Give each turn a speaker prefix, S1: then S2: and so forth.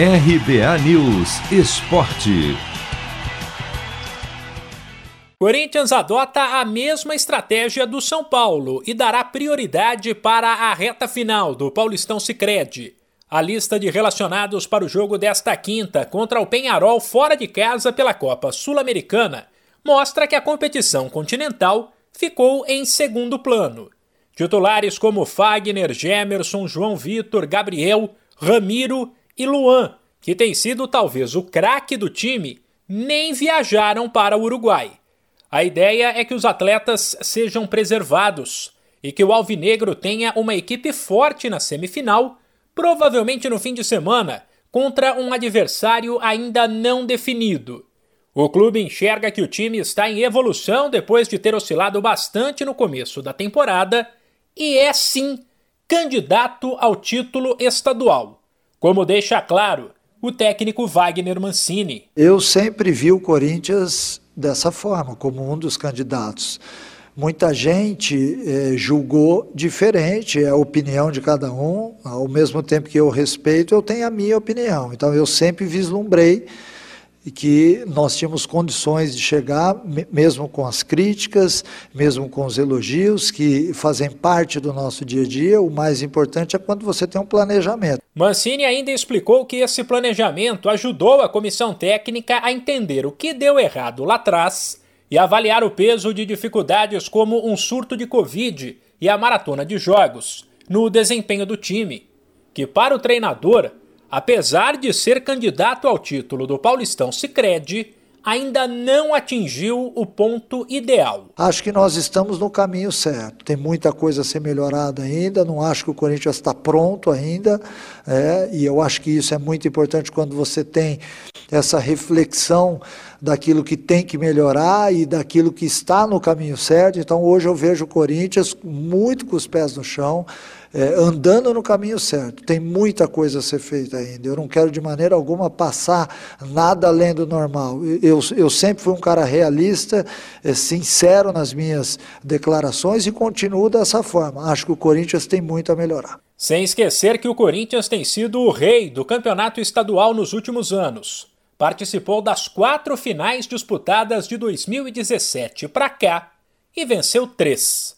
S1: RBA News Esporte.
S2: Corinthians adota a mesma estratégia do São Paulo e dará prioridade para a reta final do Paulistão Sicredi. A lista de relacionados para o jogo desta quinta contra o Penharol fora de casa pela Copa Sul-Americana mostra que a competição continental ficou em segundo plano. Titulares como Fagner, Gemerson, João Vitor, Gabriel, Ramiro e Luan, que tem sido talvez o craque do time, nem viajaram para o Uruguai. A ideia é que os atletas sejam preservados e que o Alvinegro tenha uma equipe forte na semifinal, provavelmente no fim de semana, contra um adversário ainda não definido. O clube enxerga que o time está em evolução depois de ter oscilado bastante no começo da temporada e é sim candidato ao título estadual, como deixa claro o técnico Wagner Mancini.
S3: Eu sempre vi o Corinthians dessa forma, como um dos candidatos. Muita gente eh, julgou diferente, é a opinião de cada um, ao mesmo tempo que eu respeito, eu tenho a minha opinião. Então eu sempre vislumbrei que nós tínhamos condições de chegar, mesmo com as críticas, mesmo com os elogios, que fazem parte do nosso dia a dia. O mais importante é quando você tem um planejamento.
S2: Mancini ainda explicou que esse planejamento ajudou a comissão técnica a entender o que deu errado lá atrás e avaliar o peso de dificuldades como um surto de Covid e a maratona de jogos no desempenho do time, que para o treinador, apesar de ser candidato ao título do Paulistão Sicredi, ainda não atingiu o ponto ideal.
S3: Acho que nós estamos no caminho certo. Tem muita coisa a ser melhorada ainda. Não acho que o Corinthians está pronto ainda. É, e eu acho que isso é muito importante quando você tem essa reflexão daquilo que tem que melhorar e daquilo que está no caminho certo. Então hoje eu vejo o Corinthians muito com os pés no chão é, andando no caminho certo. Tem muita coisa a ser feita ainda. Eu não quero de maneira alguma passar nada além do normal. Eu, eu sempre fui um cara realista, é, sincero nas minhas declarações e continuo dessa forma. Acho que o Corinthians tem muito a melhorar.
S2: Sem esquecer que o Corinthians tem sido o rei do campeonato estadual nos últimos anos. Participou das quatro finais disputadas de 2017 para cá e venceu três.